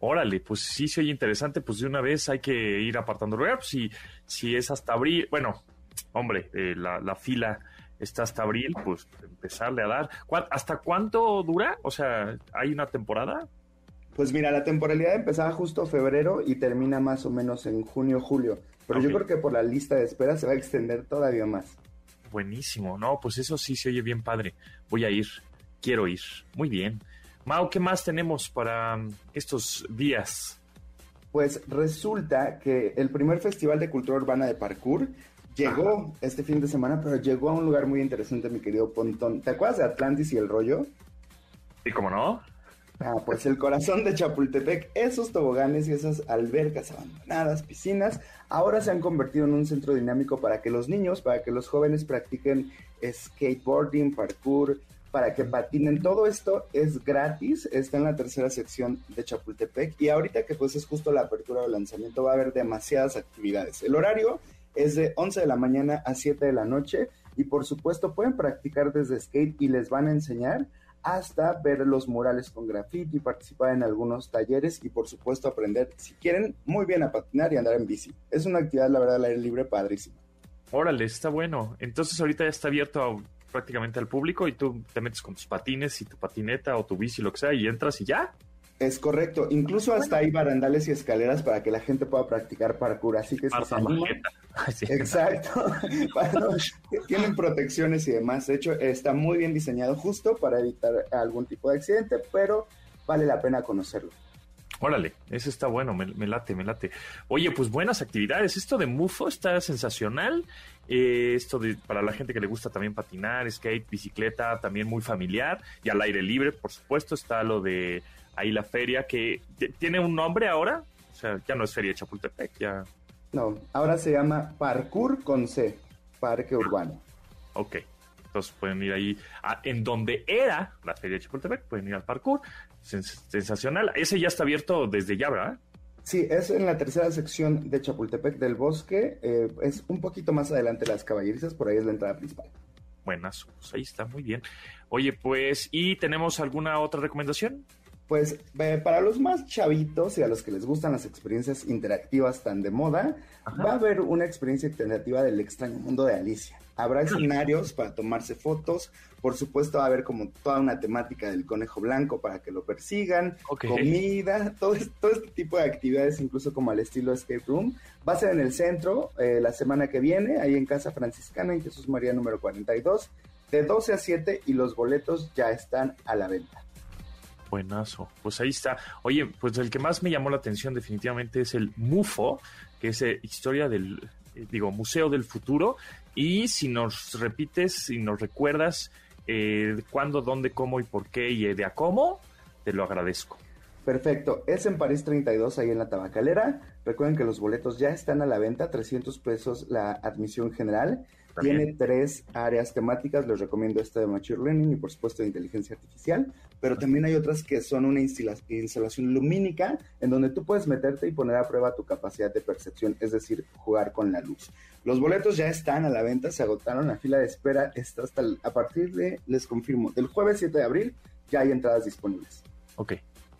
S1: Órale, pues sí se oye interesante, pues de una vez hay que ir apartando lugar, pues si, si es hasta abril, bueno, hombre, eh, la, la, fila está hasta abril, pues empezarle a dar. ¿Hasta cuánto dura? O sea, ¿hay una temporada?
S5: Pues mira, la temporalidad empezaba justo febrero y termina más o menos en junio, julio. Pero yo creo que por la lista de espera se va a extender todavía más.
S1: Buenísimo, no, pues eso sí se oye bien padre. Voy a ir, quiero ir. Muy bien. Mau, ¿qué más tenemos para estos días?
S5: Pues resulta que el primer Festival de Cultura Urbana de Parkour llegó este fin de semana, pero llegó a un lugar muy interesante, mi querido Pontón. ¿Te acuerdas de Atlantis y el rollo?
S1: ¿Y cómo no?
S5: Ah, pues el corazón de Chapultepec, esos toboganes y esas albercas abandonadas, piscinas, ahora se han convertido en un centro dinámico para que los niños, para que los jóvenes practiquen skateboarding, parkour, para que patinen. Todo esto es gratis, está en la tercera sección de Chapultepec y ahorita que pues es justo la apertura o lanzamiento va a haber demasiadas actividades. El horario es de 11 de la mañana a 7 de la noche y por supuesto pueden practicar desde skate y les van a enseñar hasta ver los murales con graffiti, participar en algunos talleres y por supuesto aprender, si quieren, muy bien a patinar y andar en bici. Es una actividad, la verdad, al aire libre padrísima.
S1: Órale, está bueno. Entonces ahorita ya está abierto a prácticamente al público y tú te metes con tus patines y tu patineta o tu bici, lo que sea, y entras y ya.
S5: Es correcto, incluso hasta hay barandales y escaleras para que la gente pueda practicar parkour, así que
S1: sí.
S5: Exacto, tienen protecciones y demás, de hecho está muy bien diseñado justo para evitar algún tipo de accidente, pero vale la pena conocerlo.
S1: Órale, eso está bueno, me, late, me late. Oye, pues buenas actividades. Esto de Mufo está sensacional. Eh, esto de, para la gente que le gusta también patinar, skate, bicicleta, también muy familiar. Y al aire libre, por supuesto, está lo de ahí la feria, que tiene un nombre ahora. O sea, ya no es Feria de Chapultepec, ya.
S5: No, ahora se llama Parkour con C, Parque Urbano.
S1: Ok. Entonces pueden ir ahí en donde era la Feria de Chapultepec, pueden ir al parkour. sensacional. Ese ya está abierto desde ya, ¿verdad?
S5: Sí, es en la tercera sección de Chapultepec del Bosque. Eh, es un poquito más adelante las caballerizas, por ahí es la entrada principal.
S1: Buenas, pues ahí está, muy bien. Oye, pues, ¿y tenemos alguna otra recomendación?
S5: Pues para los más chavitos y a los que les gustan las experiencias interactivas tan de moda, va a haber una experiencia interactiva del extraño mundo de Alicia. Habrá escenarios para tomarse fotos, por supuesto va a haber como toda una temática del conejo blanco para que lo persigan, comida, todo, todo, este tipo de actividades, incluso como al estilo escape room. Va a ser en el centro eh, la semana que viene, ahí en Casa Franciscana, en Jesús María número 42, de 12 a 7 y los boletos ya están a la venta.
S1: Buenazo. Pues ahí está. Oye, pues el que más me llamó la atención definitivamente es el MUFO, que es eh, historia del, eh, digo, Museo del Futuro. Y si nos repites, si nos recuerdas eh, cuándo, dónde, cómo y por qué y de a cómo, te lo agradezco.
S5: Perfecto, es en París 32, ahí en la tabacalera. Recuerden que los boletos ya están a la venta, 300 pesos la admisión general. Tiene tres áreas temáticas, les recomiendo esta de Machine Learning y por supuesto de inteligencia artificial, pero también hay otras que son una instalación lumínica en donde tú puedes meterte y poner a prueba tu capacidad de percepción, es decir, jugar con la luz. Los boletos ya están a la venta, se agotaron, la fila de espera está hasta a partir de, les confirmo, del jueves 7 de abril ya hay entradas disponibles.
S1: Ok,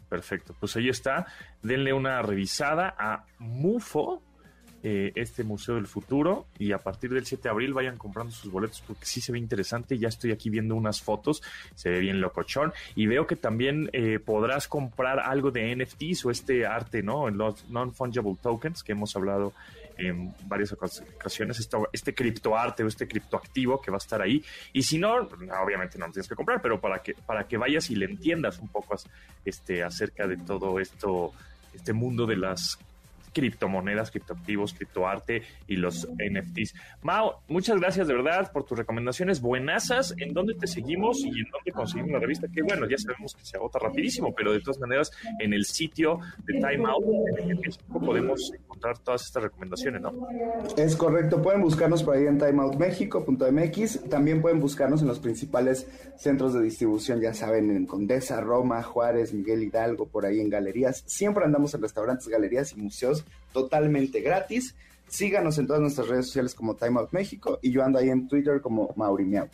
S1: perfecto. Pues ahí está, denle una revisada a MUFO, eh, este Museo del Futuro y a partir del 7 de abril vayan comprando sus boletos porque sí se ve interesante. Ya estoy aquí viendo unas fotos, se ve bien locochón y veo que también eh, podrás comprar algo de NFTs o este arte, ¿no? Los non-fungible tokens que hemos hablado en varias ocasiones, esto, este criptoarte o este criptoactivo que va a estar ahí. Y si no, obviamente no lo tienes que comprar, pero para que, para que vayas y le entiendas un poco este, acerca de todo esto, este mundo de las criptomonedas, criptoactivos, criptoarte y los NFTs. Mao, muchas gracias de verdad por tus recomendaciones buenasas. ¿En dónde te seguimos y en dónde conseguimos la revista? Que bueno, ya sabemos que se agota rapidísimo, pero de todas maneras en el sitio de Time Out podemos encontrar todas estas recomendaciones, ¿no?
S5: Es correcto, pueden buscarnos por ahí en timeoutmexico.mx, también pueden buscarnos en los principales centros de distribución, ya saben, en Condesa, Roma, Juárez, Miguel Hidalgo, por ahí en galerías. Siempre andamos en restaurantes, galerías y museos totalmente gratis. Síganos en todas nuestras redes sociales como Time Out México y yo ando ahí en Twitter como Mauri Miau.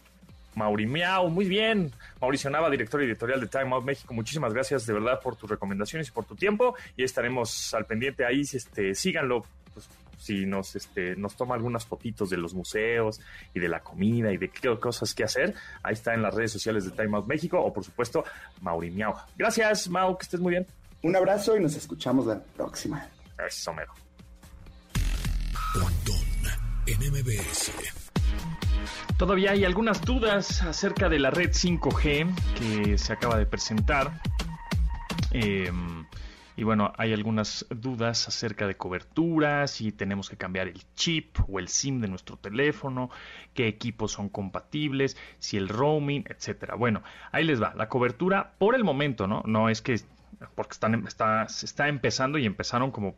S1: Mauri Miau, muy bien. Mauricio Nava, director editorial de Time Out México, muchísimas gracias de verdad por tus recomendaciones y por tu tiempo. Y estaremos al pendiente ahí, este, síganlo, pues, si nos, este, nos toma algunas fotitos de los museos y de la comida y de qué cosas que hacer, ahí está en las redes sociales de Time Out México o por supuesto Mauri Miau. Gracias, Mau, que estés muy bien.
S5: Un abrazo y nos escuchamos la próxima.
S1: Eso, mero. Todavía hay algunas dudas acerca de la red 5G que se acaba de presentar. Em, y bueno, hay algunas dudas acerca de cobertura, si tenemos que cambiar el chip o el SIM de nuestro teléfono, qué equipos son compatibles, si el roaming, etcétera. Bueno, ahí les va. La cobertura, por el momento, ¿no? No es que porque están, está, se está empezando y empezaron como,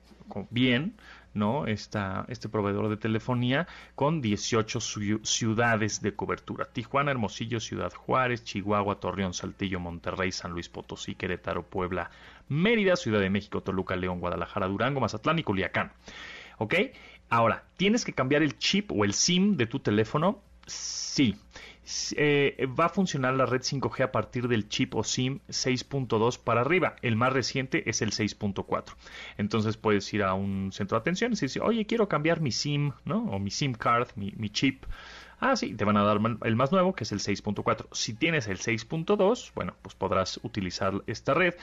S1: bien, ¿no? Esta, este proveedor de telefonía con 18 ciudades de cobertura. Tijuana, Hermosillo, Ciudad Juárez, Chihuahua, Torreón, Saltillo, Monterrey, San Luis Potosí, Querétaro, Puebla, Mérida, Ciudad de México, Toluca, León, Guadalajara, Durango, Mazatlán y Culiacán. ¿Ok? Ahora, ¿tienes que cambiar el chip o el SIM de tu teléfono? Sí. Eh, va a funcionar la red 5G a partir del chip o SIM 6.2 para arriba. El más reciente es el 6.4. Entonces puedes ir a un centro de atención y decir, oye, quiero cambiar mi SIM, ¿no? O mi SIM card, mi, chip. Ah, sí, te van a dar el más nuevo, que es el 6.4. Si tienes el 6.2, bueno, pues podrás utilizar esta red.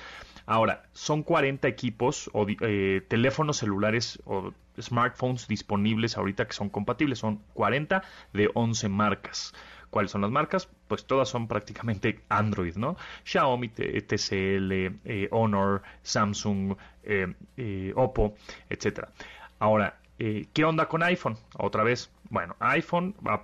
S1: Ahora, son 40 equipos o eh, teléfonos celulares o smartphones disponibles ahorita que son compatibles. Son 40 de 11 marcas. ¿Cuáles son las marcas? Pues todas son prácticamente Android, ¿no? Xiaomi, TCL, eh, Honor, Samsung, eh, eh, Oppo, etcétera. Ahora, ¿qué onda con iPhone? Otra vez, bueno, iPhone va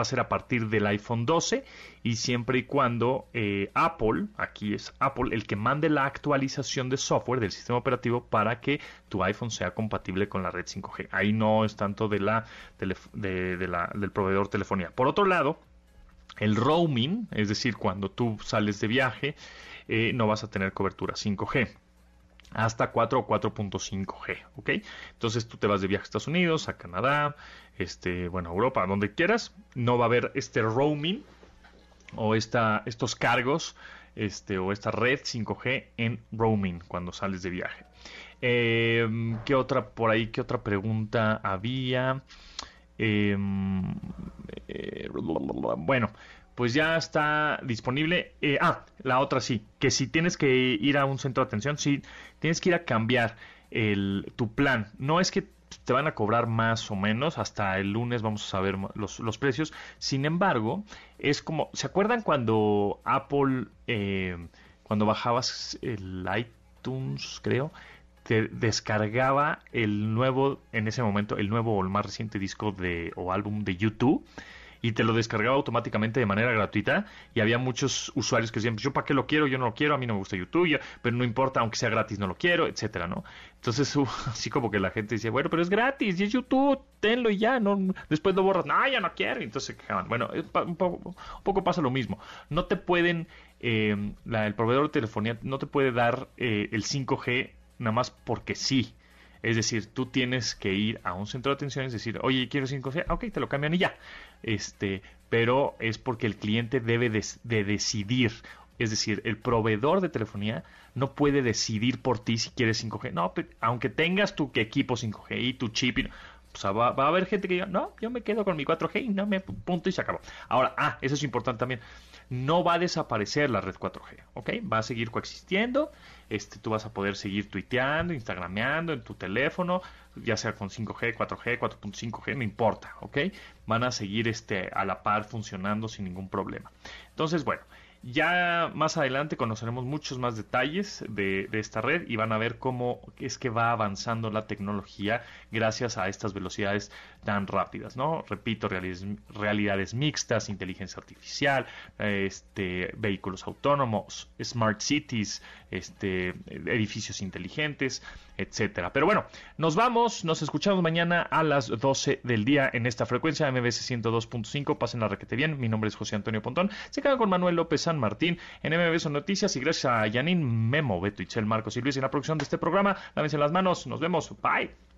S1: a, ser a partir del iPhone 12 y siempre y cuando Apple, aquí es Apple, el que mande la actualización de software del sistema operativo para que tu iPhone sea compatible con la red 5G. Ahí no es tanto de la, de la del proveedor telefonía. Por otro lado, el roaming, es decir, cuando tú sales de viaje, eh, no vas a tener cobertura 5G hasta 4 o 4.5G, ¿ok? Entonces tú te vas de viaje a Estados Unidos, a Canadá, este, bueno, a Europa, donde quieras, no va a haber este roaming o esta, estos cargos, este, o esta red 5G en roaming cuando sales de viaje. Em, ¿Qué otra por ahí? ¿Qué otra pregunta había? Em, eh, bueno, pues ya está disponible. Eh, ah, la otra sí, que si tienes que ir a un centro de atención, sí, tienes que ir a cambiar el, tu plan. No es que te van a cobrar más o menos, hasta el lunes vamos a saber los, los precios. Sin embargo, es como, ¿se acuerdan cuando Apple, eh, cuando bajabas el iTunes, creo? te descargaba el nuevo, en ese momento, el nuevo o el más reciente disco de, o álbum de YouTube y te lo descargaba automáticamente de manera gratuita y había muchos usuarios que decían, pues, yo para qué lo quiero, yo no lo quiero, a mí no me gusta YouTube, pero no importa, aunque sea gratis, no lo quiero, etcétera, ¿no? Entonces, así como que la gente decía, bueno, pero es gratis y es YouTube, tenlo y ya, no, después lo borras, no, ya no quiero, y entonces quejaban. Bueno, un poco, un poco pasa lo mismo. No te pueden, eh, el proveedor de telefonía no te puede dar eh, el 5G nada más porque sí. Es decir, tú tienes que ir a un centro de atención y decir, oye, quiero 5G, ah, ok, te lo cambian y ya. Este, pero es porque el cliente debe de, decidir. Es decir, el proveedor de telefonía no puede decidir por ti si quieres 5G. No, aunque tengas tu equipo 5G y tu chip, va, a haber gente que diga, no, yo me quedo con mi 4G y no me punto y se acabó. Ahora, ah, eso es importante también no va a desaparecer la red 4G, ¿ok? Va a seguir coexistiendo, este, tú vas a poder seguir tuiteando, instagrameando en tu teléfono, ya sea con 5G, 4G, 4.5G, no importa, ¿ok? Van a seguir este, a la par funcionando sin ningún problema. Entonces, bueno, ya más adelante conoceremos muchos más detalles de, esta red y van a ver cómo es que va avanzando la tecnología gracias a estas velocidades tan rápidas, ¿no? Repito, realidades, mixtas, inteligencia artificial, este, vehículos autónomos, smart cities, este, edificios inteligentes, etcétera. Pero bueno, nos vamos, nos escuchamos mañana a las 12 del día en esta frecuencia MBS 102.5. Pasen la requete bien. Mi nombre es José Antonio Pontón. Se quedan con Manuel López San Martín en MBS Noticias y gracias a Yanin Memo, Beto, Itzel, Marcos y Luis en la producción de este programa. Lávense las manos. Nos vemos. Bye.